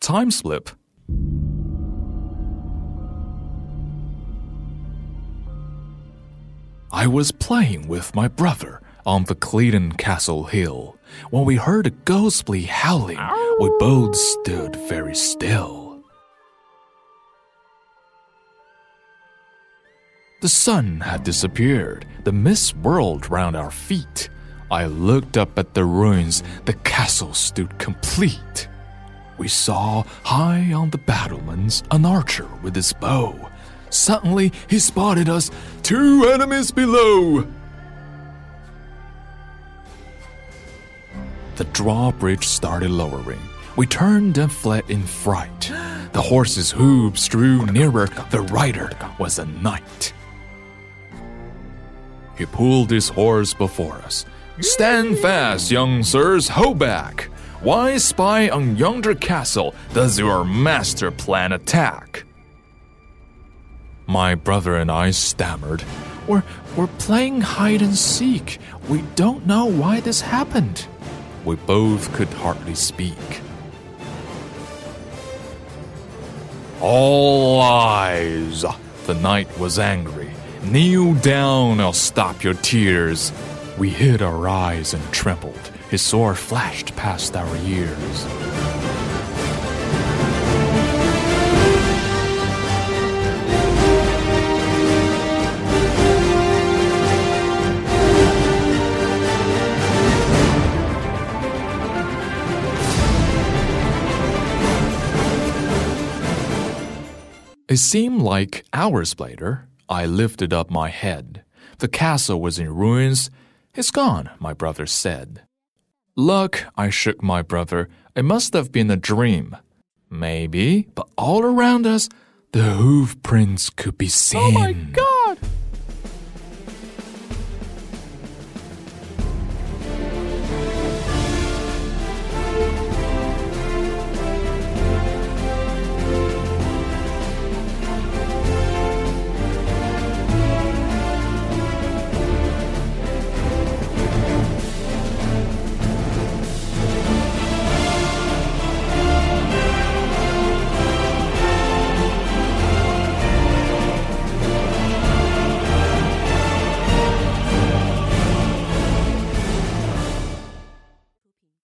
Time slip. I was playing with my brother on the Cleedon Castle Hill when we heard a ghostly howling. We both stood very still. The sun had disappeared, the mist whirled round our feet. I looked up at the ruins, the castle stood complete. We saw high on the battlements an archer with his bow. Suddenly he spotted us, two enemies below. The drawbridge started lowering. We turned and fled in fright. The horse's hooves drew nearer. The rider was a knight. He pulled his horse before us. Stand fast, young sirs, hold back. Why spy on yonder castle? Does your master plan attack? My brother and I stammered. We're, we're playing hide and seek. We don't know why this happened. We both could hardly speak. All lies. The knight was angry. Kneel down, I'll stop your tears. We hid our eyes and trembled. His sword flashed past our ears. It seemed like hours later, I lifted up my head. The castle was in ruins. It's gone, my brother said. Look, I shook my brother. It must have been a dream. Maybe, but all around us, the hoof prints could be seen. Oh my god!